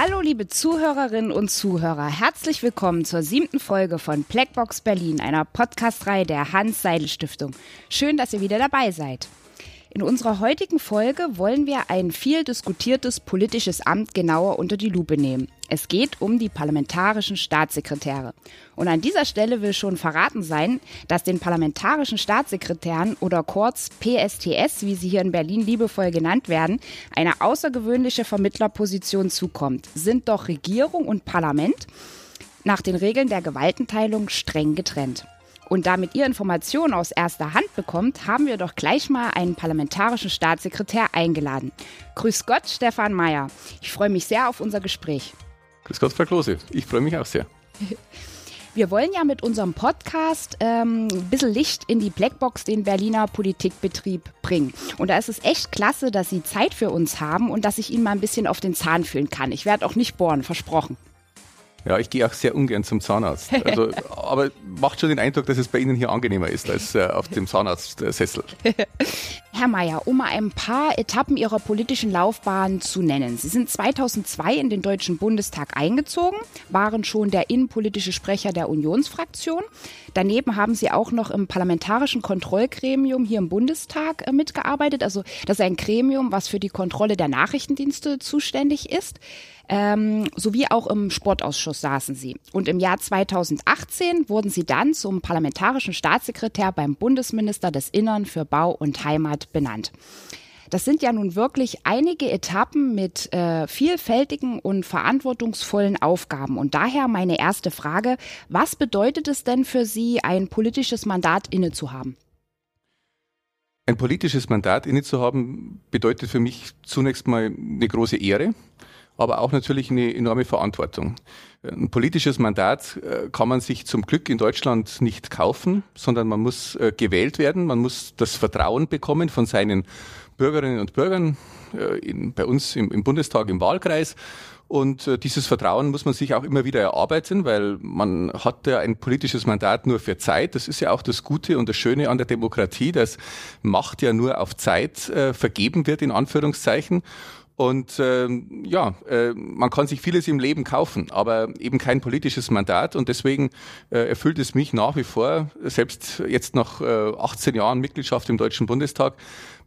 Hallo liebe Zuhörerinnen und Zuhörer, herzlich willkommen zur siebten Folge von Blackbox Berlin, einer Podcast-Reihe der Hans-Seidel-Stiftung. Schön, dass ihr wieder dabei seid. In unserer heutigen Folge wollen wir ein viel diskutiertes politisches Amt genauer unter die Lupe nehmen. Es geht um die parlamentarischen Staatssekretäre. Und an dieser Stelle will schon verraten sein, dass den parlamentarischen Staatssekretären oder kurz PSTS, wie sie hier in Berlin liebevoll genannt werden, eine außergewöhnliche Vermittlerposition zukommt. Sind doch Regierung und Parlament nach den Regeln der Gewaltenteilung streng getrennt. Und damit ihr Informationen aus erster Hand bekommt, haben wir doch gleich mal einen parlamentarischen Staatssekretär eingeladen. Grüß Gott, Stefan Mayer. Ich freue mich sehr auf unser Gespräch. Grüß Gott, Frau Klose. Ich freue mich auch sehr. Wir wollen ja mit unserem Podcast ähm, ein bisschen Licht in die Blackbox, den Berliner Politikbetrieb, bringen. Und da ist es echt klasse, dass Sie Zeit für uns haben und dass ich Ihnen mal ein bisschen auf den Zahn fühlen kann. Ich werde auch nicht bohren, versprochen. Ja, ich gehe auch sehr ungern zum Zahnarzt. Also, aber macht schon den Eindruck, dass es bei Ihnen hier angenehmer ist als äh, auf dem Zahnarztsessel. Herr Mayer, um mal ein paar Etappen Ihrer politischen Laufbahn zu nennen. Sie sind 2002 in den Deutschen Bundestag eingezogen, waren schon der innenpolitische Sprecher der Unionsfraktion. Daneben haben Sie auch noch im parlamentarischen Kontrollgremium hier im Bundestag äh, mitgearbeitet. Also das ist ein Gremium, was für die Kontrolle der Nachrichtendienste zuständig ist ähm, sowie auch im Sportausschuss saßen sie. Und im Jahr 2018 wurden sie dann zum parlamentarischen Staatssekretär beim Bundesminister des Innern für Bau und Heimat benannt. Das sind ja nun wirklich einige Etappen mit äh, vielfältigen und verantwortungsvollen Aufgaben. Und daher meine erste Frage, was bedeutet es denn für Sie, ein politisches Mandat innezuhaben? Ein politisches Mandat innezuhaben bedeutet für mich zunächst mal eine große Ehre aber auch natürlich eine enorme Verantwortung. Ein politisches Mandat äh, kann man sich zum Glück in Deutschland nicht kaufen, sondern man muss äh, gewählt werden, man muss das Vertrauen bekommen von seinen Bürgerinnen und Bürgern äh, in, bei uns im, im Bundestag, im Wahlkreis. Und dieses Vertrauen muss man sich auch immer wieder erarbeiten, weil man hat ja ein politisches Mandat nur für Zeit. Das ist ja auch das Gute und das Schöne an der Demokratie, dass Macht ja nur auf Zeit äh, vergeben wird, in Anführungszeichen. Und äh, ja, äh, man kann sich vieles im Leben kaufen, aber eben kein politisches Mandat. Und deswegen äh, erfüllt es mich nach wie vor, selbst jetzt nach äh, 18 Jahren Mitgliedschaft im Deutschen Bundestag,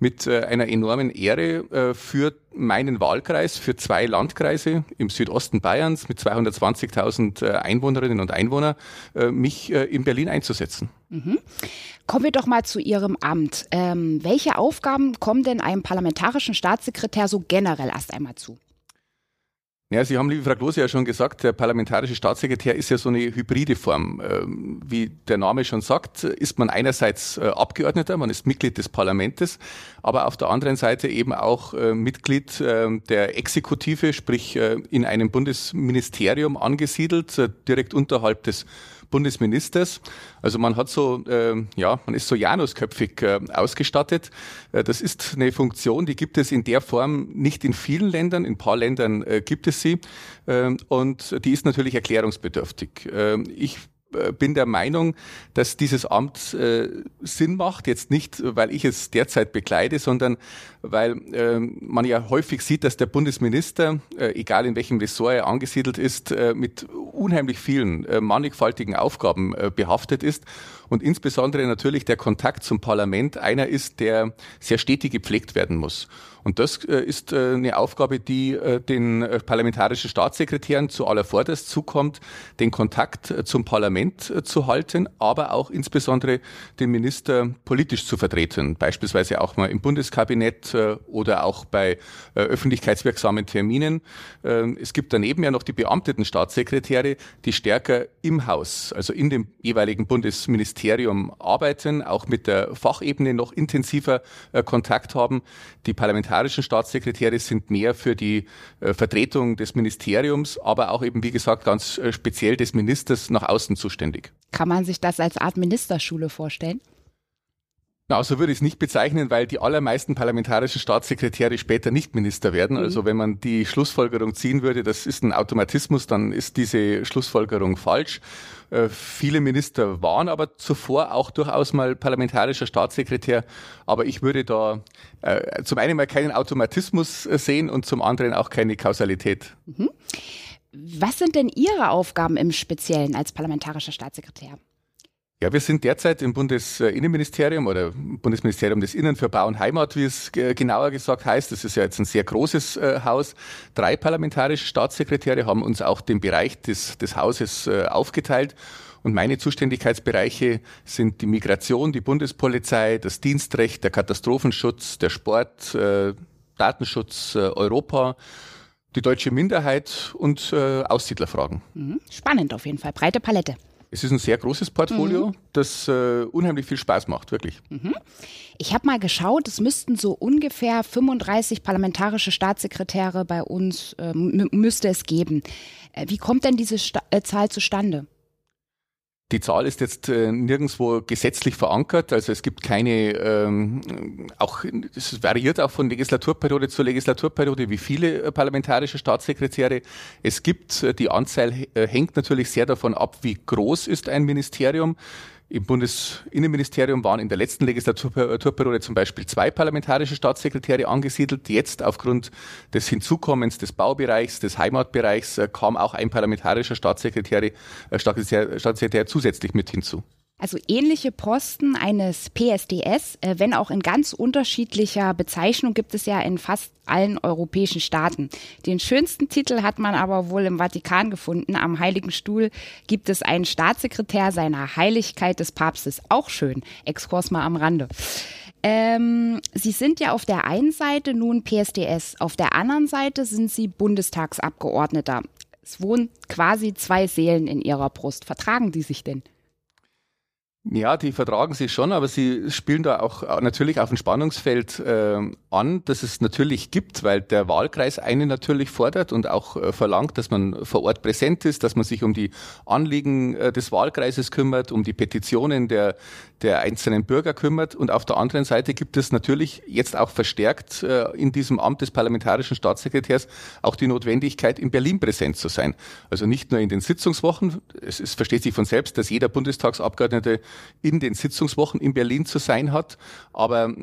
mit äh, einer enormen Ehre äh, für meinen Wahlkreis, für zwei Landkreise im Südosten Bayerns mit 220.000 äh, Einwohnerinnen und Einwohnern, mich in Berlin einzusetzen. Mhm. Kommen wir doch mal zu Ihrem Amt. Ähm, welche Aufgaben kommen denn einem parlamentarischen Staatssekretär so generell erst einmal zu? Ja, Sie haben, liebe Frau Klose, ja schon gesagt, der parlamentarische Staatssekretär ist ja so eine hybride Form. Ähm, wie der Name schon sagt, ist man einerseits äh, Abgeordneter, man ist Mitglied des Parlaments, aber auf der anderen Seite eben auch äh, Mitglied ähm, der Exekutive, sprich äh, in einem Bundesministerium angesiedelt, direkt unterhalb des Bundesministers. Also man hat so, äh, ja, man ist so Janusköpfig äh, ausgestattet. Äh, das ist eine Funktion, die gibt es in der Form nicht in vielen Ländern. In ein paar Ländern äh, gibt es sie. Äh, und die ist natürlich erklärungsbedürftig. Äh, ich äh, bin der Meinung, dass dieses Amt äh, Sinn macht, jetzt nicht, weil ich es derzeit bekleide, sondern weil äh, man ja häufig sieht, dass der Bundesminister, äh, egal in welchem Ressort er angesiedelt ist, äh, mit unheimlich vielen äh, mannigfaltigen Aufgaben behaftet ist und insbesondere natürlich der Kontakt zum Parlament einer ist, der sehr stetig gepflegt werden muss. Und das äh, ist äh, eine Aufgabe, die äh, den parlamentarischen Staatssekretären zu allervorderst zukommt, den Kontakt zum Parlament zu halten, aber auch insbesondere den Minister politisch zu vertreten, beispielsweise auch mal im Bundeskabinett oder auch bei öffentlichkeitswirksamen Terminen. Ähm, es gibt daneben ja noch die beamteten Staatssekretäre, die stärker im Haus, also in dem jeweiligen Bundesministerium arbeiten, auch mit der Fachebene noch intensiver Kontakt haben. Die Parlamentarischen parlamentarischen Staatssekretäre sind mehr für die äh, Vertretung des Ministeriums, aber auch eben, wie gesagt, ganz äh, speziell des Ministers nach außen zuständig. Kann man sich das als Art Ministerschule vorstellen? Na, so würde ich es nicht bezeichnen, weil die allermeisten parlamentarischen Staatssekretäre später nicht Minister werden. Mhm. Also wenn man die Schlussfolgerung ziehen würde, das ist ein Automatismus, dann ist diese Schlussfolgerung falsch. Äh, viele Minister waren aber zuvor auch durchaus mal parlamentarischer Staatssekretär. Aber ich würde da äh, zum einen mal keinen Automatismus sehen und zum anderen auch keine Kausalität. Mhm. Was sind denn Ihre Aufgaben im Speziellen als parlamentarischer Staatssekretär? Ja, wir sind derzeit im Bundesinnenministerium oder Bundesministerium des Innen für Bau und Heimat, wie es genauer gesagt heißt. Das ist ja jetzt ein sehr großes äh, Haus. Drei parlamentarische Staatssekretäre haben uns auch den Bereich des, des Hauses äh, aufgeteilt. Und meine Zuständigkeitsbereiche sind die Migration, die Bundespolizei, das Dienstrecht, der Katastrophenschutz, der Sport, äh, Datenschutz, Europa die deutsche Minderheit und Aussiedlerfragen. Mhm. Spannend auf jeden Fall, breite Palette. Es ist ein sehr großes Portfolio, mhm. das äh, unheimlich viel Spaß macht, wirklich. Mhm. Ich habe mal geschaut, es müssten so ungefähr 35 parlamentarische Staatssekretäre bei uns, äh, müsste es geben. Äh, wie kommt denn diese Sta äh, Zahl zustande? Die Zahl ist jetzt äh, nirgendwo gesetzlich verankert, also es gibt keine, ähm, auch es variiert auch von Legislaturperiode zu Legislaturperiode, wie viele äh, parlamentarische Staatssekretäre es gibt. Die Anzahl äh, hängt natürlich sehr davon ab, wie groß ist ein Ministerium. Im Bundesinnenministerium waren in der letzten Legislaturperiode zum Beispiel zwei parlamentarische Staatssekretäre angesiedelt. Jetzt aufgrund des Hinzukommens des Baubereichs, des Heimatbereichs äh, kam auch ein parlamentarischer Staatssekretär, äh, Staatssekretär zusätzlich mit hinzu. Also ähnliche Posten eines PSDS, äh, wenn auch in ganz unterschiedlicher Bezeichnung, gibt es ja in fast allen europäischen Staaten. Den schönsten Titel hat man aber wohl im Vatikan gefunden. Am Heiligen Stuhl gibt es einen Staatssekretär seiner Heiligkeit des Papstes. Auch schön. Exkurs mal am Rande. Ähm, Sie sind ja auf der einen Seite nun PSDS, auf der anderen Seite sind Sie Bundestagsabgeordneter. Es wohnen quasi zwei Seelen in Ihrer Brust. Vertragen die sich denn? Ja, die vertragen sich schon, aber sie spielen da auch äh, natürlich auf ein Spannungsfeld äh, an, das es natürlich gibt, weil der Wahlkreis einen natürlich fordert und auch äh, verlangt, dass man vor Ort präsent ist, dass man sich um die Anliegen äh, des Wahlkreises kümmert, um die Petitionen der, der einzelnen Bürger kümmert. Und auf der anderen Seite gibt es natürlich jetzt auch verstärkt äh, in diesem Amt des parlamentarischen Staatssekretärs auch die Notwendigkeit, in Berlin präsent zu sein. Also nicht nur in den Sitzungswochen, es, es versteht sich von selbst, dass jeder Bundestagsabgeordnete in den Sitzungswochen in Berlin zu sein hat. Aber äh,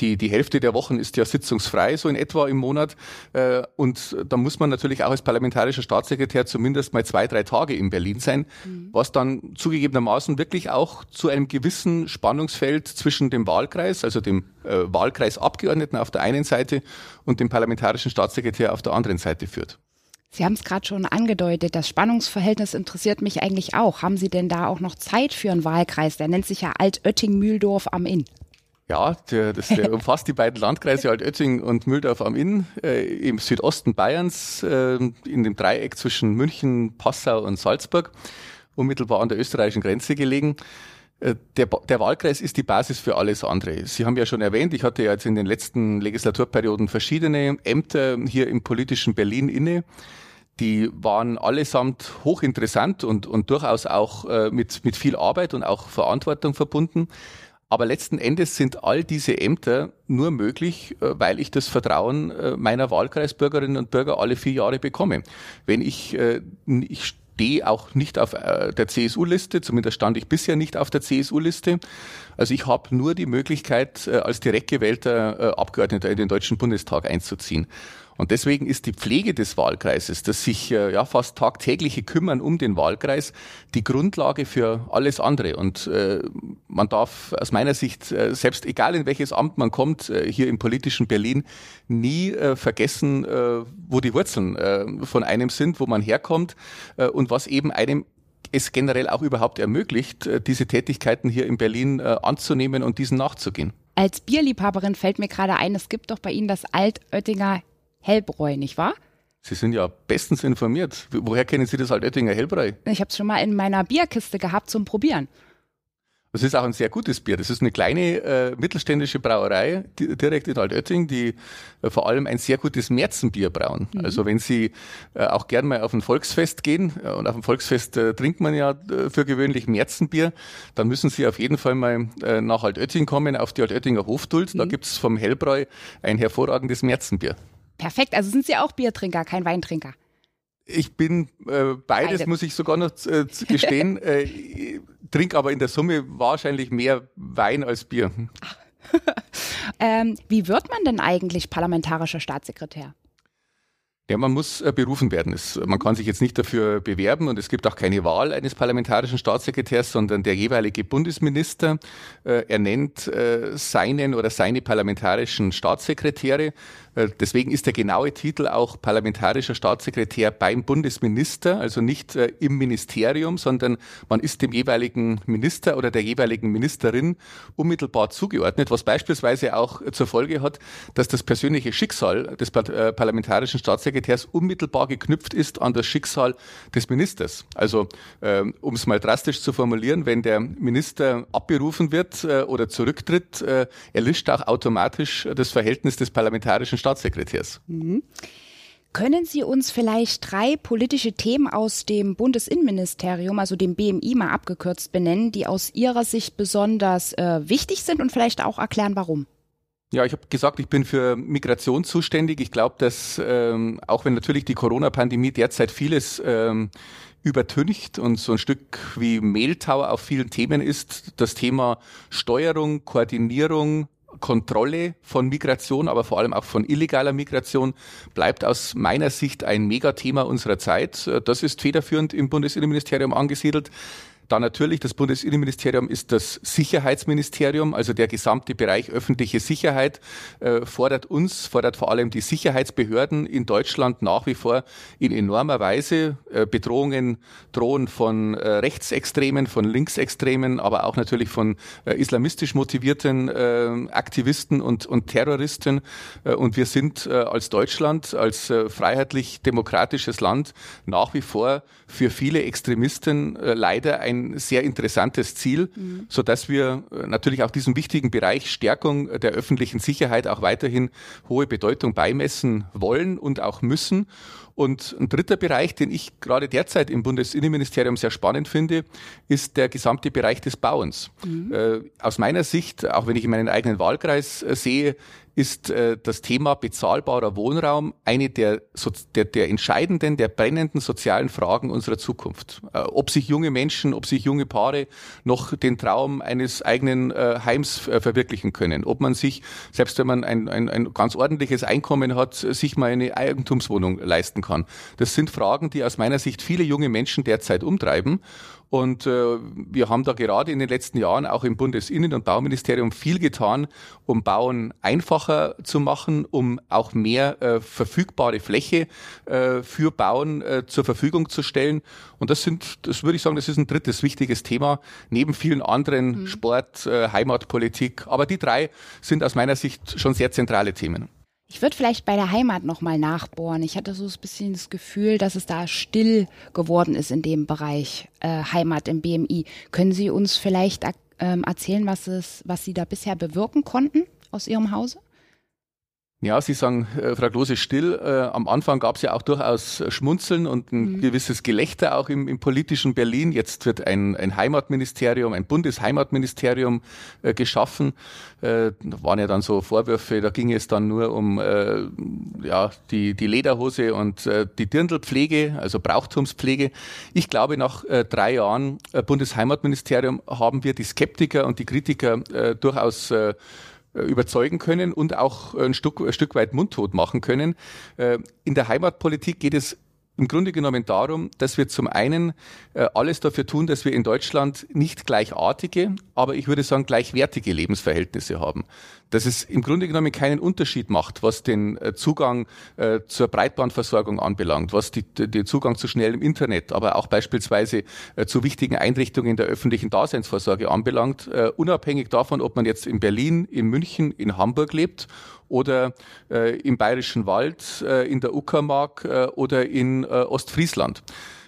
die, die Hälfte der Wochen ist ja sitzungsfrei, so in etwa im Monat. Äh, und da muss man natürlich auch als parlamentarischer Staatssekretär zumindest mal zwei, drei Tage in Berlin sein, mhm. was dann zugegebenermaßen wirklich auch zu einem gewissen Spannungsfeld zwischen dem Wahlkreis, also dem äh, Wahlkreisabgeordneten auf der einen Seite und dem parlamentarischen Staatssekretär auf der anderen Seite führt. Sie haben es gerade schon angedeutet, das Spannungsverhältnis interessiert mich eigentlich auch. Haben Sie denn da auch noch Zeit für einen Wahlkreis? Der nennt sich ja Altötting-Mühldorf am Inn. Ja, der, das, der umfasst die beiden Landkreise Altötting und Mühldorf am Inn äh, im Südosten Bayerns, äh, in dem Dreieck zwischen München, Passau und Salzburg, unmittelbar an der österreichischen Grenze gelegen. Äh, der, der, Wahlkreis ist die Basis für alles andere. Sie haben ja schon erwähnt, ich hatte ja jetzt in den letzten Legislaturperioden verschiedene Ämter hier im politischen Berlin inne die waren allesamt hochinteressant und, und durchaus auch äh, mit, mit viel Arbeit und auch Verantwortung verbunden. Aber letzten Endes sind all diese Ämter nur möglich, äh, weil ich das Vertrauen äh, meiner Wahlkreisbürgerinnen und Bürger alle vier Jahre bekomme. Wenn ich, äh, ich stehe auch nicht auf der CSU-Liste, zumindest stand ich bisher nicht auf der CSU-Liste. Also ich habe nur die Möglichkeit, als direkt gewählter Abgeordneter in den Deutschen Bundestag einzuziehen. Und deswegen ist die Pflege des Wahlkreises, das sich äh, ja fast tagtägliche Kümmern um den Wahlkreis, die Grundlage für alles andere. Und äh, man darf aus meiner Sicht, äh, selbst egal in welches Amt man kommt, äh, hier im politischen Berlin, nie äh, vergessen, äh, wo die Wurzeln äh, von einem sind, wo man herkommt äh, und was eben einem es generell auch überhaupt ermöglicht, äh, diese Tätigkeiten hier in Berlin äh, anzunehmen und diesen nachzugehen. Als Bierliebhaberin fällt mir gerade ein, es gibt doch bei Ihnen das Altöttinger Hellbräu, nicht wahr? Sie sind ja bestens informiert. Woher kennen Sie das Altöttinger Hellbräu? Ich habe es schon mal in meiner Bierkiste gehabt zum Probieren. Das ist auch ein sehr gutes Bier. Das ist eine kleine äh, mittelständische Brauerei direkt in Altötting, die äh, vor allem ein sehr gutes Märzenbier brauen. Mhm. Also wenn Sie äh, auch gern mal auf ein Volksfest gehen äh, und auf ein Volksfest äh, trinkt man ja äh, für gewöhnlich Märzenbier, dann müssen Sie auf jeden Fall mal äh, nach Altötting kommen, auf die Altöttinger Hofduld. Mhm. Da gibt's vom Hellbräu ein hervorragendes Märzenbier. Perfekt, also sind Sie auch Biertrinker, kein Weintrinker. Ich bin äh, beides, Beide. muss ich sogar noch äh, gestehen. äh, trinke aber in der Summe wahrscheinlich mehr Wein als Bier. ähm, wie wird man denn eigentlich parlamentarischer Staatssekretär? Ja, man muss äh, berufen werden. Es, man kann sich jetzt nicht dafür bewerben und es gibt auch keine Wahl eines parlamentarischen Staatssekretärs, sondern der jeweilige Bundesminister äh, ernennt äh, seinen oder seine parlamentarischen Staatssekretäre. Äh, deswegen ist der genaue Titel auch parlamentarischer Staatssekretär beim Bundesminister, also nicht äh, im Ministerium, sondern man ist dem jeweiligen Minister oder der jeweiligen Ministerin unmittelbar zugeordnet, was beispielsweise auch zur Folge hat, dass das persönliche Schicksal des äh, parlamentarischen Staatssekretärs unmittelbar geknüpft ist an das Schicksal des Ministers. Also um es mal drastisch zu formulieren, wenn der Minister abberufen wird oder zurücktritt, erlischt auch automatisch das Verhältnis des parlamentarischen Staatssekretärs. Mhm. Können Sie uns vielleicht drei politische Themen aus dem Bundesinnenministerium, also dem BMI mal abgekürzt benennen, die aus Ihrer Sicht besonders äh, wichtig sind und vielleicht auch erklären, warum? Ja, ich habe gesagt, ich bin für Migration zuständig. Ich glaube, dass ähm, auch wenn natürlich die Corona-Pandemie derzeit vieles ähm, übertüncht und so ein Stück wie Mehltau auf vielen Themen ist, das Thema Steuerung, Koordinierung, Kontrolle von Migration, aber vor allem auch von illegaler Migration bleibt aus meiner Sicht ein Megathema unserer Zeit. Das ist federführend im Bundesinnenministerium angesiedelt. Dann natürlich, das Bundesinnenministerium ist das Sicherheitsministerium, also der gesamte Bereich öffentliche Sicherheit äh, fordert uns, fordert vor allem die Sicherheitsbehörden in Deutschland nach wie vor in enormer Weise. Äh, Bedrohungen drohen von äh, Rechtsextremen, von Linksextremen, aber auch natürlich von islamistisch motivierten Aktivisten und, und Terroristen. Und wir sind als Deutschland, als freiheitlich-demokratisches Land nach wie vor für viele Extremisten leider ein ein sehr interessantes Ziel, mhm. so dass wir äh, natürlich auch diesem wichtigen Bereich Stärkung der öffentlichen Sicherheit auch weiterhin hohe Bedeutung beimessen wollen und auch müssen. Und ein dritter Bereich, den ich gerade derzeit im Bundesinnenministerium sehr spannend finde, ist der gesamte Bereich des Bauens. Mhm. Äh, aus meiner Sicht, auch wenn ich in meinen eigenen Wahlkreis äh, sehe, ist äh, das Thema bezahlbarer Wohnraum eine der, so, der, der entscheidenden, der brennenden sozialen Fragen unserer Zukunft. Äh, ob sich junge Menschen, ob sich junge Paare noch den Traum eines eigenen äh, Heims äh, verwirklichen können, ob man sich, selbst wenn man ein, ein, ein ganz ordentliches Einkommen hat, sich mal eine Eigentumswohnung leisten kann. Das sind Fragen, die aus meiner Sicht viele junge Menschen derzeit umtreiben. Und äh, wir haben da gerade in den letzten Jahren auch im Bundesinnen- und Bauministerium viel getan, um Bauen einfacher zu machen, um auch mehr äh, verfügbare Fläche äh, für Bauen äh, zur Verfügung zu stellen. Und das sind, das würde ich sagen, das ist ein drittes wichtiges Thema, neben vielen anderen mhm. Sport, äh, Heimatpolitik. Aber die drei sind aus meiner Sicht schon sehr zentrale Themen. Ich würde vielleicht bei der Heimat nochmal nachbohren. Ich hatte so ein bisschen das Gefühl, dass es da still geworden ist in dem Bereich äh, Heimat im BMI. Können Sie uns vielleicht ähm, erzählen, was, es, was Sie da bisher bewirken konnten aus Ihrem Hause? Ja, Sie sagen, äh, Frau Klose, still. Äh, am Anfang gab es ja auch durchaus Schmunzeln und ein mhm. gewisses Gelächter auch im, im, politischen Berlin. Jetzt wird ein, ein Heimatministerium, ein Bundesheimatministerium äh, geschaffen. Äh, da waren ja dann so Vorwürfe, da ging es dann nur um äh, ja, die, die Lederhose und äh, die Dirndlpflege, also Brauchtumspflege. Ich glaube, nach äh, drei Jahren äh, Bundesheimatministerium haben wir die Skeptiker und die Kritiker äh, durchaus äh, äh, überzeugen können und auch ein Stück, ein Stück weit mundtot machen können. Äh, in der Heimatpolitik geht es im Grunde genommen darum, dass wir zum einen äh, alles dafür tun, dass wir in Deutschland nicht gleichartige, aber ich würde sagen gleichwertige Lebensverhältnisse haben. Dass es im Grunde genommen keinen Unterschied macht, was den äh, Zugang äh, zur Breitbandversorgung anbelangt, was die, den Zugang zu schnellem Internet, aber auch beispielsweise äh, zu wichtigen Einrichtungen der öffentlichen Daseinsvorsorge anbelangt, unabhängig davon, ob man jetzt in Berlin, in München, in Hamburg lebt oder im Bayerischen Wald, in der Uckermark oder in Ostfriesland.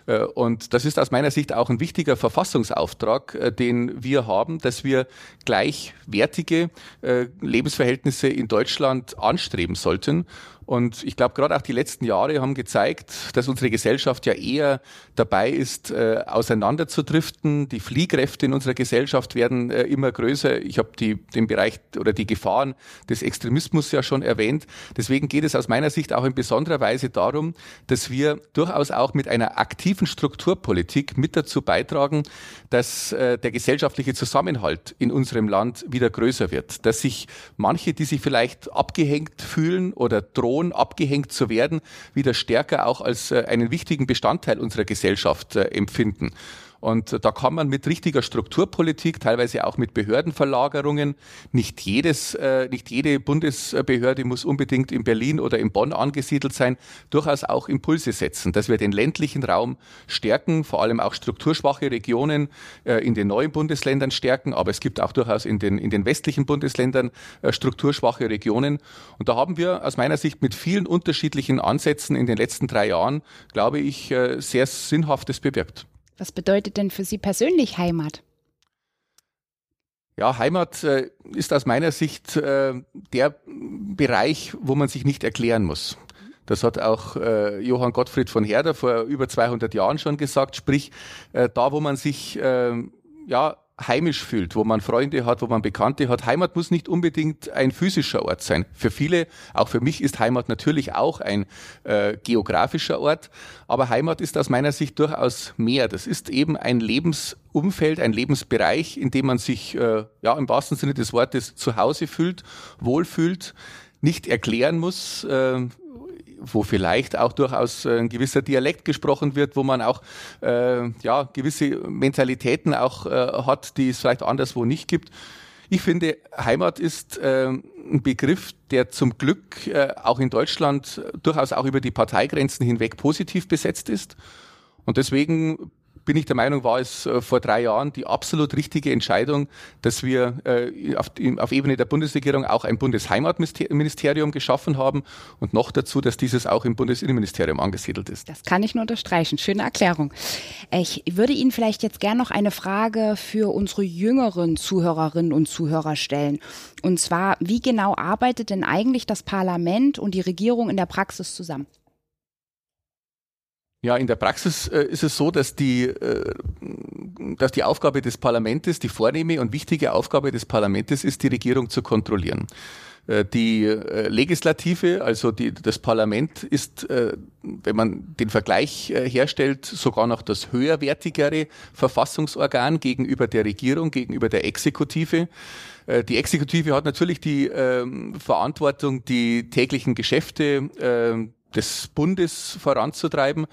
Äh, und das ist aus meiner Sicht auch ein wichtiger Verfassungsauftrag, äh, den wir haben, dass wir gleichwertige äh, Lebensverhältnisse in Deutschland anstreben sollten. Und ich glaube, gerade auch die letzten Jahre haben gezeigt, dass unsere Gesellschaft ja eher dabei ist, äh, auseinanderzudriften. Die Fliehkräfte in unserer Gesellschaft werden äh, immer größer. Ich habe den Bereich oder die Gefahren des Extremismus ja schon erwähnt. Deswegen geht es aus meiner Sicht auch in besonderer Weise darum, dass wir durchaus auch mit einer aktiven Strukturpolitik mit dazu beitragen, dass äh, der gesellschaftliche Zusammenhalt in unserem Land wieder größer wird. Dass sich manche, die sich vielleicht abgehängt fühlen oder drohen, Religion abgehängt zu werden, wieder stärker auch als äh, einen wichtigen Bestandteil unserer Gesellschaft äh, empfinden. Und da kann man mit richtiger Strukturpolitik, teilweise auch mit Behördenverlagerungen, nicht jedes, äh, nicht jede Bundesbehörde muss unbedingt in Berlin oder in Bonn angesiedelt sein, durchaus auch Impulse setzen, dass wir den ländlichen Raum stärken, vor allem auch strukturschwache Regionen äh, in den neuen Bundesländern stärken, aber es gibt auch durchaus in den, in den westlichen Bundesländern äh, strukturschwache Regionen. Und da haben wir aus meiner Sicht mit vielen unterschiedlichen Ansätzen in den letzten drei Jahren, glaube ich, äh, sehr Sinnhaftes bewirkt. Was bedeutet denn für Sie persönlich Heimat? Ja, Heimat äh, ist aus meiner Sicht äh, der Bereich, wo man sich nicht erklären muss. Das hat auch äh, Johann Gottfried von Herder vor über 200 Jahren schon gesagt. Sprich, da, wo man sich ja heimisch fühlt, wo man Freunde hat, wo man Bekannte hat. Heimat muss nicht unbedingt ein physischer Ort sein. Für viele, auch für mich ist Heimat natürlich auch ein äh, geografischer Ort, aber Heimat ist aus meiner Sicht durchaus mehr. Das ist eben ein Lebensumfeld, ein Lebensbereich, in dem man sich äh, ja im wahrsten Sinne des Wortes zu Hause fühlt, wohlfühlt, nicht erklären muss, äh, wo vielleicht auch durchaus äh, ein gewisser Dialekt gesprochen wird, wo man auch äh, ja gewisse Mentalitäten auch äh, hat, die es vielleicht anderswo nicht gibt. Ich finde, Heimat ist äh, ein Begriff, der zum Glück äh, auch in Deutschland durchaus auch über die Parteigrenzen hinweg positiv besetzt ist. Und deswegen bin ich der Meinung, war es äh, vor drei Jahren die absolut richtige Entscheidung, dass wir äh, auf, auf Ebene der Bundesregierung auch ein Bundesheimatministerium geschaffen haben und noch dazu, dass dieses auch im Bundesinnenministerium angesiedelt ist. Das kann ich nur unterstreichen. Schöne Erklärung. Ich würde Ihnen vielleicht jetzt gerne noch eine Frage für unsere jüngeren Zuhörerinnen und Zuhörer stellen. Und zwar, wie genau arbeitet denn eigentlich das Parlament und die Regierung in der Praxis zusammen? Ja, in der Praxis äh, ist es so, dass die, äh, dass die Aufgabe des Parlaments, die vornehme und wichtige Aufgabe des Parlaments ist, die Regierung zu kontrollieren. Äh, die äh, Legislative, also die, das Parlament ist, äh, wenn man den Vergleich herstellt, sogar noch das höherwertigere Verfassungsorgan gegenüber der Regierung, gegenüber der Exekutive. Die Exekutive hat natürlich die ähm, Verantwortung, die täglichen Geschäfte äh, des Bundes voranzutreiben.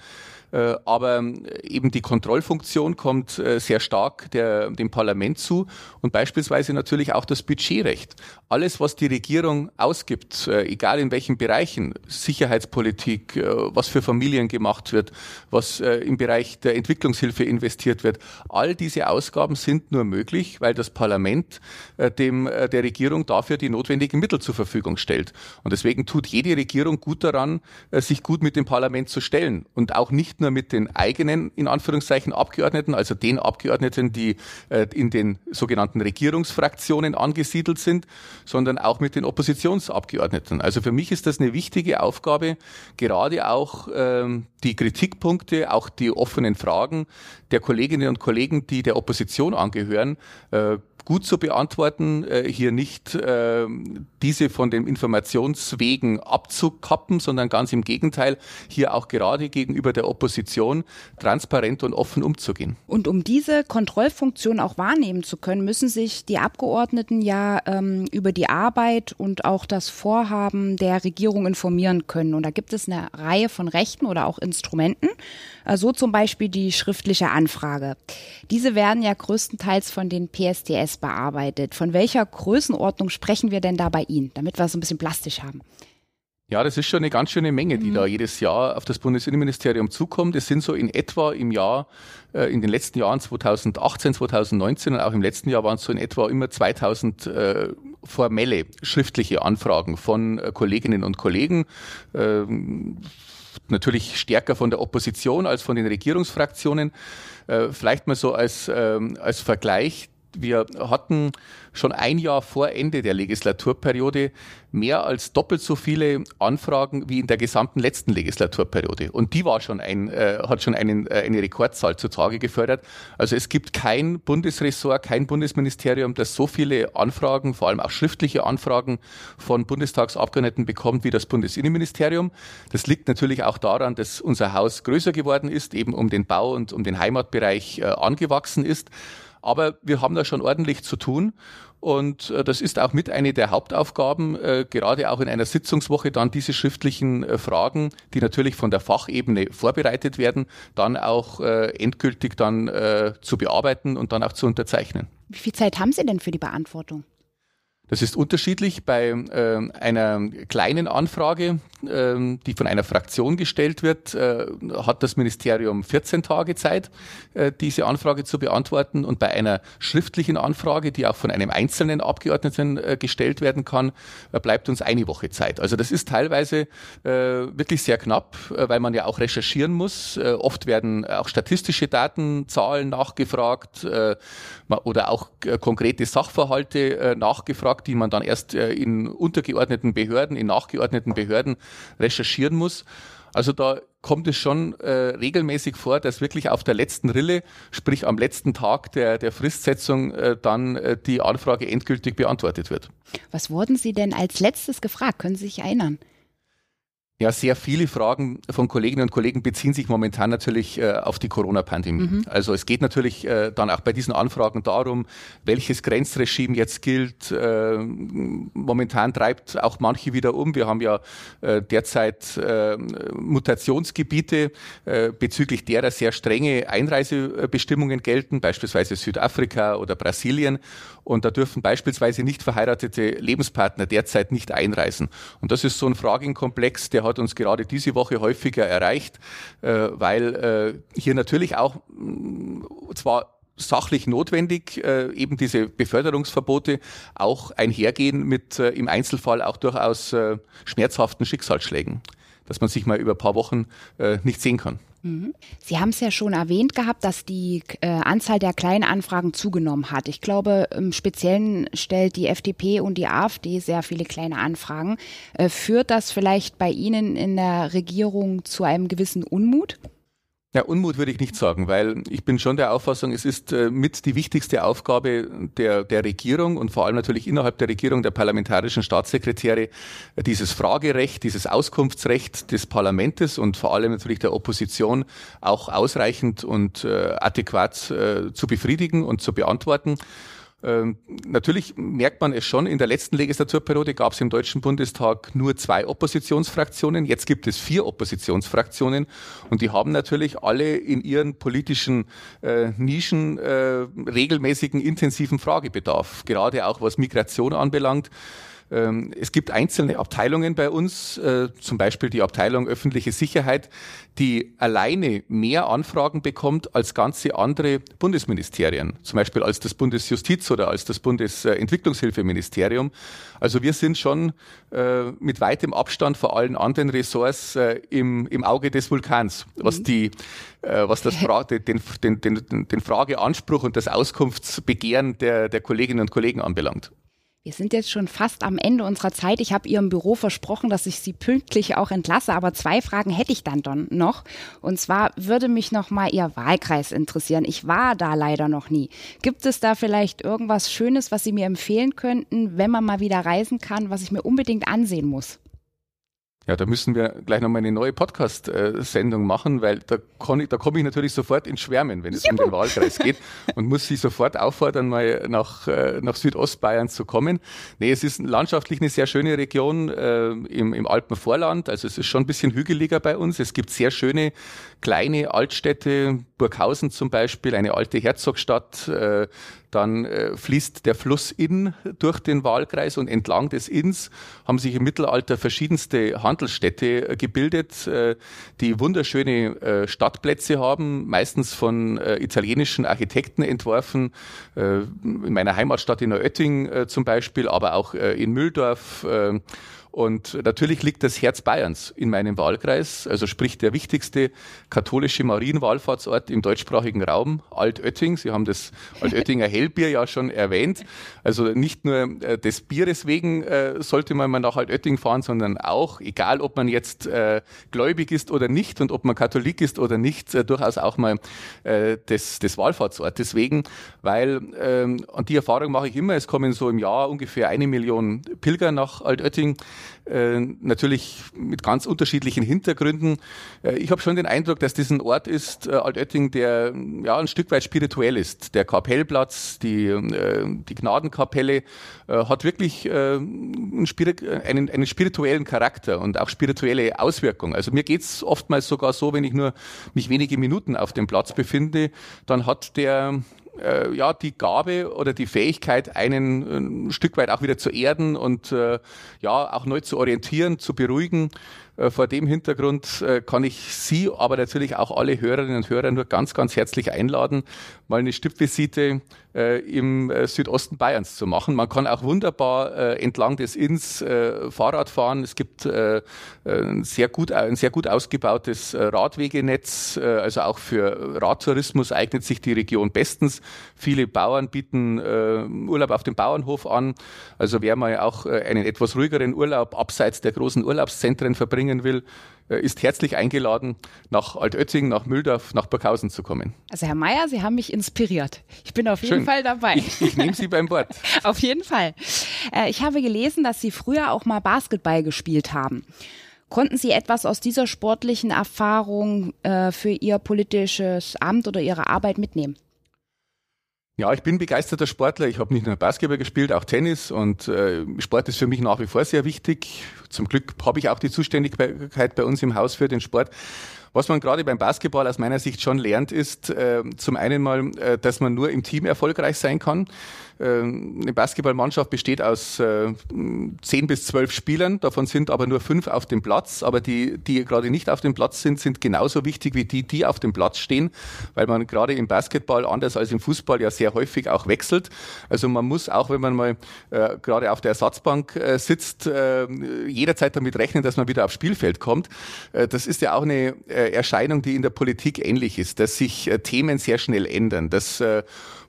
Äh, aber eben die Kontrollfunktion kommt äh, sehr stark der, dem Parlament zu und beispielsweise natürlich auch das Budgetrecht. Alles, was die Regierung ausgibt, äh, egal in welchen Bereichen, Sicherheitspolitik, was für Familien gemacht wird, was im Bereich der Entwicklungshilfe investiert wird, all diese Ausgaben sind nur möglich, weil das Parlament dem, der Regierung dafür die notwendigen Mittel zur Verfügung stellt. Und deswegen tut jede Regierung gut daran, sich gut mit dem Parlament zu stellen und auch nicht nur mit den eigenen, in Anführungszeichen, Abgeordneten, also den Abgeordneten, die äh, in den sogenannten Regierungsfraktionen angesiedelt sind, sondern auch mit den Oppositionsabgeordneten. Also für mich ist das eine wichtige Aufgabe, gerade auch ähm, die Kritikpunkte, auch die offenen Fragen der Kolleginnen und Kollegen, die der Opposition angehören, äh, gut zu beantworten, äh, hier nicht äh, diese von den Informationswegen abzukappen, sondern ganz im Gegenteil, hier auch gerade gegenüber der Opposition transparent und offen umzugehen. Und um diese Kontrollfunktion auch wahrnehmen zu können, müssen sich die Abgeordneten ja ähm, über die Arbeit und auch das Vorhaben der Regierung informieren können. Und da gibt es eine Reihe von Rechten oder auch Instrumenten, so zum Beispiel die schriftliche Anfrage. Diese werden ja größtenteils von den PSTS bearbeitet. Von welcher Größenordnung sprechen wir denn da bei Ihnen, damit wir es ein bisschen plastisch haben? Ja, das ist schon eine ganz schöne Menge, die mhm. da jedes Jahr auf das Bundesinnenministerium zukommt. Es sind so in etwa im Jahr, äh, in den letzten Jahren 2018, 2019 und auch im letzten Jahr waren es so in etwa immer 2000 äh, formelle schriftliche Anfragen von äh, Kolleginnen und Kollegen. Natürlich stärker von der Opposition als von den Regierungsfraktionen. Äh, vielleicht mal so als, ähm, als Vergleich. Wir hatten schon ein Jahr vor Ende der Legislaturperiode mehr als doppelt so viele Anfragen wie in der gesamten letzten Legislaturperiode. Und die war schon ein, äh, hat schon einen, äh, eine Rekordzahl zutage gefördert. Also es gibt kein Bundesressort, kein Bundesministerium, das so viele Anfragen, vor allem auch schriftliche Anfragen von Bundestagsabgeordneten bekommt wie das Bundesinnenministerium. Das liegt natürlich auch daran, dass unser Haus größer geworden ist, eben um den Bau und um den Heimatbereich äh, angewachsen ist. Aber wir haben da schon ordentlich zu tun. Und äh, das ist auch mit eine der Hauptaufgaben, äh, gerade auch in einer Sitzungswoche dann diese schriftlichen äh, Fragen, die natürlich von der Fachebene vorbereitet werden, dann auch endgültig dann zu bearbeiten und dann auch zu unterzeichnen. Wie viel Zeit haben Sie denn für die Beantwortung? Das ist unterschiedlich. Bei äh, einer kleinen Anfrage, äh, die von einer Fraktion gestellt wird, äh, hat das Ministerium 14 Tage Zeit, äh, diese Anfrage zu beantworten. Und bei einer schriftlichen Anfrage, die auch von einem einzelnen Abgeordneten äh, gestellt werden kann, äh, bleibt uns eine Woche Zeit. Also das ist teilweise wirklich sehr knapp, weil man ja auch recherchieren muss. oft werden auch statistische Daten, Zahlen nachgefragt oder auch konkrete Sachverhalte nachgefragt die man dann erst äh, in untergeordneten Behörden, in nachgeordneten Behörden recherchieren muss. Also da kommt es schon äh, regelmäßig vor, dass wirklich auf der letzten Rille, sprich am letzten Tag der, der Fristsetzung, äh, dann äh, die Anfrage endgültig beantwortet wird. Was wurden Sie denn als letztes gefragt? Können Sie sich erinnern? Ja, sehr viele Fragen von Kolleginnen und Kollegen beziehen sich momentan natürlich äh, auf die Corona-Pandemie. Mhm. Also es geht natürlich äh, dann auch bei diesen Anfragen darum, welches Grenzregime jetzt gilt. Äh, momentan treibt auch manche wieder um. Wir haben ja äh, derzeit äh, Mutationsgebiete, äh, bezüglich derer sehr strenge Einreisebestimmungen gelten, beispielsweise Südafrika oder Brasilien. Und da dürfen beispielsweise nicht verheiratete Lebenspartner derzeit nicht einreisen. Und das ist so ein Fragenkomplex, der hat uns gerade diese Woche häufiger erreicht, äh, weil äh, hier natürlich auch mh, zwar sachlich notwendig, äh, eben diese Beförderungsverbote auch einhergehen mit äh, im Einzelfall auch durchaus äh, schmerzhaften Schicksalsschlägen, dass man sich mal über ein paar Wochen äh, nicht sehen kann. Mhm. Sie haben es ja schon erwähnt gehabt, dass die äh, Anzahl der kleinen Anfragen zugenommen hat. Ich glaube, im Speziellen stellt die FDP und die AfD sehr viele kleine Anfragen. Äh, führt das vielleicht bei Ihnen in der Regierung zu einem gewissen Unmut? Ja, Unmut würde ich nicht sagen, weil ich bin schon der Auffassung, es ist äh, mit die wichtigste Aufgabe der, der Regierung und vor allem natürlich innerhalb der Regierung der parlamentarischen Staatssekretäre, äh, dieses Fragerecht, dieses Auskunftsrecht des Parlamentes und vor allem natürlich der Opposition auch ausreichend und äh, adäquat zu befriedigen und zu beantworten. Ähm, natürlich merkt man es schon, in der letzten Legislaturperiode gab es im Deutschen Bundestag nur zwei Oppositionsfraktionen, jetzt gibt es vier Oppositionsfraktionen. Und die haben natürlich alle in ihren politischen äh, Nischen äh, regelmäßigen intensiven Fragebedarf, gerade auch was Migration anbelangt. Ähm, es gibt einzelne Abteilungen bei uns, äh, zum Beispiel die Abteilung öffentliche Sicherheit, die alleine mehr Anfragen bekommt als ganze andere Bundesministerien, zum Beispiel als das Bundesjustiz oder als das Bundesentwicklungshilfeministerium. Also wir sind schon äh, mit weitem Abstand vor allen anderen Ressorts äh, im, im Auge des Vulkans, was mhm. die was das den, den, den, den Frageanspruch und das Auskunftsbegehren der, der Kolleginnen und Kollegen anbelangt. Wir sind jetzt schon fast am Ende unserer Zeit. Ich habe Ihrem Büro versprochen, dass ich Sie pünktlich auch entlasse, aber zwei Fragen hätte ich dann noch. Und zwar würde mich noch mal Ihr Wahlkreis interessieren. Ich war da leider noch nie. Gibt es da vielleicht irgendwas Schönes, was Sie mir empfehlen könnten, wenn man mal wieder reisen kann, was ich mir unbedingt ansehen muss? Ja, da müssen wir gleich nochmal eine neue Podcast-Sendung machen, weil da, ich, da komme ich natürlich sofort ins Schwärmen, wenn es Juhu. um den Wahlkreis geht und muss Sie sofort auffordern, mal nach, äh, nach Südostbayern zu kommen. Nee, es ist landschaftlich eine sehr schöne Region äh, im, im Alpenvorland, also es ist schon ein bisschen hügeliger bei uns. Es gibt sehr schöne kleine Altstädte, Burghausen zum Beispiel, eine alte Herzogstadt, äh, dann äh, fließt der Fluss Inn durch den Wahlkreis und entlang des Inns haben sich im Mittelalter verschiedenste Handelsstädte äh, gebildet, äh, die wunderschöne äh, Stadtplätze haben, meistens von äh, italienischen Architekten entworfen. Äh, in meiner Heimatstadt in Oetting zum Beispiel, aber auch in Mühldorf Und natürlich liegt das Herz Bayerns in meinem Wahlkreis, also sprich der wichtigste katholische Marienwallfahrtsort im deutschsprachigen Raum, Altötting. Sie haben das Altöttinger Hellbier ja schon erwähnt. Also nicht nur äh, des Bieres wegen äh, sollte man mal nach Altötting fahren, sondern auch, egal ob man jetzt äh, gläubig ist oder nicht und ob man Katholik ist oder nicht, äh, durchaus auch mal äh, des, des Wallfahrtsortes wegen, weil, ähm, und die Erfahrung mache ich immer, es kommen so im Jahr ungefähr eine Million Pilger nach Altötting äh, natürlich mit ganz unterschiedlichen Hintergründen. Äh, ich habe schon den Eindruck, dass das ein Ort ist, äh, Altötting, der ja ein Stück weit spirituell ist. Der Kapellplatz, die, äh, die Gnadenkapelle äh, hat wirklich äh, einen, einen, einen, spirituellen Charakter und auch spirituelle Auswirkungen. Also mir geht's oftmals sogar so, wenn ich nur mich wenige Minuten auf dem Platz befinde, dann hat der äh, ja die Gabe oder die Fähigkeit, einen ein Stück weit auch wieder zu erden und äh, ja auch neu zu orientieren, zu beruhigen. Äh, vor dem Hintergrund äh, kann ich Sie, aber natürlich auch alle Hörerinnen und Hörer nur ganz, ganz herzlich einladen, mal eine Stippvisite äh, im Südosten Bayerns zu machen. Man kann auch wunderbar entlang des Inns Fahrrad fahren. Es gibt ein sehr gut, ein sehr gut ausgebautes Radwegenetz. Also auch für Radtourismus eignet sich die Region bestens. Viele Bauern bieten Urlaub auf dem Bauernhof an. Also wer mal auch einen etwas ruhigeren Urlaub abseits der großen Urlaubszentren verbringt, bringen will, äh, ist herzlich eingeladen, nach Altötting, nach Mühldorf, nach Burghausen zu kommen. Also Herr Mayer, Sie haben mich inspiriert. Ich bin auf jeden Schön. Fall dabei. Ich, ich nehme Sie beim Wort. auf jeden Fall. Äh, ich habe gelesen, dass Sie früher auch mal Basketball gespielt haben. Konnten Sie etwas aus dieser sportlichen Erfahrung äh, für Ihr politisches Amt oder Ihre Arbeit mitnehmen? Ja, ich bin begeisterter Sportler. Ich habe nicht nur Basketball gespielt, auch Tennis und äh, Sport ist für mich nach wie vor sehr wichtig. Zum Glück habe ich auch die Zuständigkeit bei uns im Haus für den Sport. Was man gerade beim Basketball aus meiner Sicht schon lernt, ist äh, zum einen mal, äh, dass man nur im Team erfolgreich sein kann. Ähm, eine Basketballmannschaft besteht aus äh, zehn bis zwölf Spielern, davon sind aber nur fünf auf dem Platz. Aber die, die gerade nicht auf dem Platz sind, sind genauso wichtig wie die, die auf dem Platz stehen, weil man gerade im Basketball anders als im Fußball ja sehr häufig auch wechselt. Also man muss auch, wenn man mal äh, gerade auf der Ersatzbank äh, sitzt, äh, jederzeit damit rechnen, dass man wieder aufs Spielfeld kommt. Äh, das ist ja auch eine äh, Erscheinung, die in der Politik ähnlich ist, dass sich Themen sehr schnell ändern. Das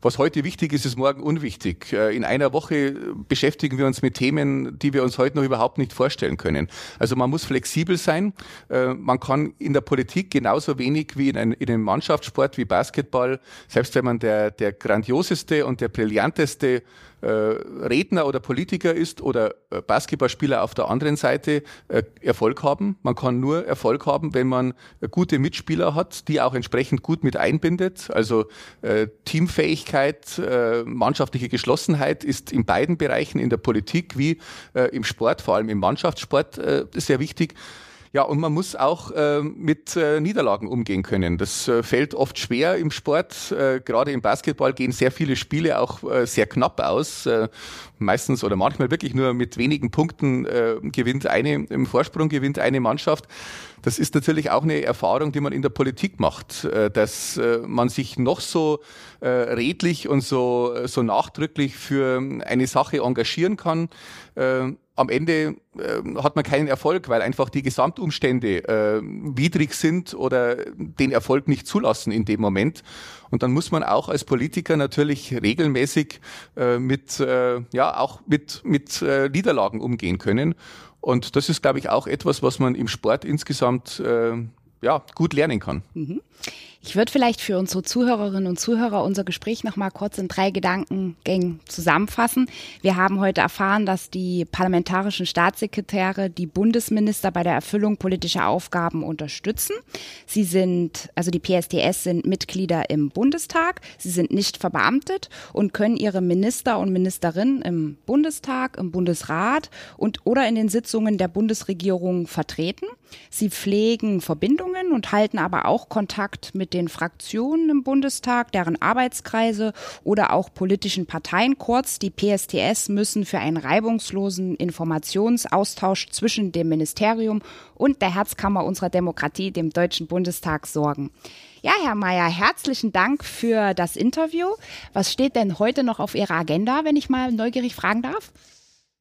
was heute wichtig ist, ist morgen unwichtig. Äh, in einer Woche beschäftigen wir uns mit Themen, die wir uns heute noch überhaupt nicht vorstellen können. Also man muss flexibel sein. Äh, man kann in der Politik genauso wenig wie in einem Mannschaftssport wie Basketball, selbst wenn man der, der grandioseste und der brillanteste Redner oder Politiker ist oder äh, Basketballspieler auf der anderen Seite äh, Erfolg haben. Man kann nur Erfolg haben, wenn man gute Mitspieler hat, die auch entsprechend gut mit einbindet. Also Teamfähigkeit, mannschaftliche Geschlossenheit ist in beiden Bereichen, in der Politik wie im Sport, vor allem im Mannschaftssport, sehr wichtig. Ja, und man muss auch äh, mit äh, Niederlagen umgehen können. Das äh, fällt oft schwer im Sport. Äh, gerade im Basketball gehen sehr viele Spiele auch äh, sehr knapp aus. Äh, meistens oder manchmal wirklich nur mit wenigen Punkten äh, gewinnt eine, im Vorsprung gewinnt eine Mannschaft. Das ist natürlich auch eine Erfahrung, die man in der Politik macht, äh, dass äh, man sich noch so äh, redlich und so, so nachdrücklich für eine Sache engagieren kann am Ende äh, hat man keinen Erfolg, weil einfach die Gesamtumstände äh, widrig sind oder den Erfolg nicht zulassen in dem Moment. Und dann muss man auch als Politiker natürlich regelmäßig äh, mit, äh, ja, auch mit, mit äh, Niederlagen umgehen können. Und das ist, glaube ich, auch etwas, was man im Sport insgesamt äh, ja, gut lernen kann. Mhm. Ich würde vielleicht für unsere Zuhörerinnen und Zuhörer unser Gespräch noch mal kurz in drei Gedankengängen zusammenfassen. Wir haben heute erfahren, dass die parlamentarischen Staatssekretäre die Bundesminister bei der Erfüllung politischer Aufgaben unterstützen. Sie sind, also die PSTS sind Mitglieder im Bundestag. Sie sind nicht verbeamtet und können ihre Minister und Ministerinnen im Bundestag, im Bundesrat und oder in den Sitzungen der Bundesregierung vertreten. Sie pflegen Verbindungen und halten aber auch Kontakt mit den Fraktionen im Bundestag, deren Arbeitskreise oder auch politischen Parteien. Kurz, die PSTS müssen für einen reibungslosen Informationsaustausch zwischen dem Ministerium und der Herzkammer unserer Demokratie, dem Deutschen Bundestag, sorgen. Ja, Herr Mayer, herzlichen Dank für das Interview. Was steht denn heute noch auf Ihrer Agenda, wenn ich mal neugierig fragen darf?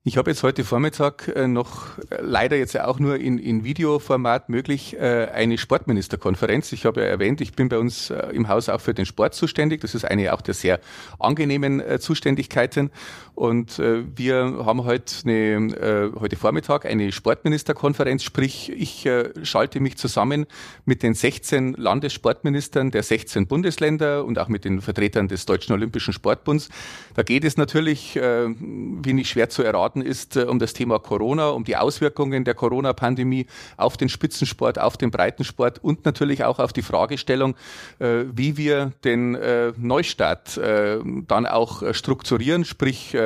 Ich habe jetzt heute Vormittag äh, noch äh, leider jetzt auch nur in, in Videoformat möglich äh, eine Sportministerkonferenz. Ich habe ja erwähnt, ich bin bei uns im Haus auch für den Sport zuständig. Das ist eine auch der sehr angenehmen Zuständigkeiten. Und wir haben heute, eine, heute Vormittag eine Sportministerkonferenz, sprich ich schalte mich zusammen mit den 16 Landessportministern der 16 Bundesländer und auch mit den Vertretern des Deutschen Olympischen Sportbunds. Da geht es natürlich, wie nicht schwer zu erraten, ist äh, um das Thema Corona, um die Auswirkungen der Corona-Pandemie auf den Spitzensport, auf den Breitensport und natürlich auch auf die Fragestellung, äh, wie wir den äh, Neustart dann auch strukturieren, sprich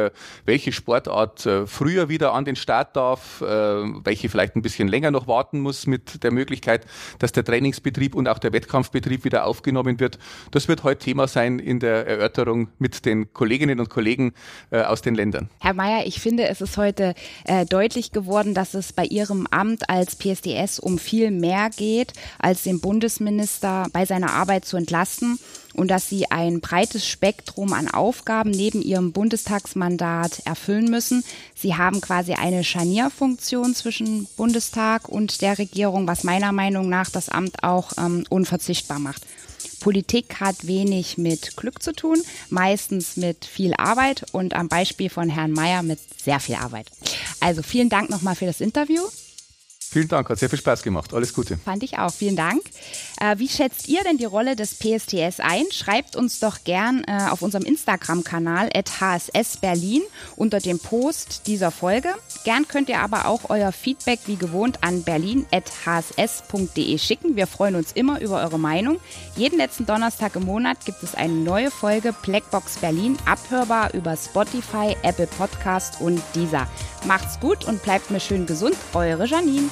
welche Sportart früher wieder an den Start darf, welche vielleicht ein bisschen länger noch warten muss mit der Möglichkeit, dass der Trainingsbetrieb und auch der Wettkampfbetrieb wieder aufgenommen wird. Das wird heute Thema sein in der Erörterung mit den Kolleginnen und Kollegen aus den Ländern. Herr Mayer, ich finde es ist heute äh, deutlich geworden, dass es bei Ihrem Amt als PSDS um viel mehr geht, als den Bundesminister bei seiner Arbeit zu entlasten und dass Sie ein breites Spektrum an Aufgaben neben Ihrem Bundestagsmandat erfüllen müssen. Sie haben quasi eine Scharnierfunktion zwischen Bundestag und der Regierung, was meiner Meinung nach das Amt auch ähm, unverzichtbar macht. Politik hat wenig mit Glück zu tun, meistens mit viel Arbeit und am Beispiel von Herrn Mayer mit sehr viel Arbeit. Also vielen Dank nochmal für das Interview. Vielen Dank, hat sehr viel Spaß gemacht. Alles Gute. Fand ich auch. Vielen Dank. Äh, wie schätzt ihr denn die Rolle des PSTS ein? Schreibt uns doch gern äh, auf unserem Instagram-Kanal hssberlin unter dem Post dieser Folge. Gern könnt ihr aber auch euer Feedback wie gewohnt an berlin.hss.de schicken. Wir freuen uns immer über eure Meinung. Jeden letzten Donnerstag im Monat gibt es eine neue Folge Blackbox Berlin, abhörbar über Spotify, Apple Podcast und dieser. Macht's gut und bleibt mir schön gesund. Eure Janine.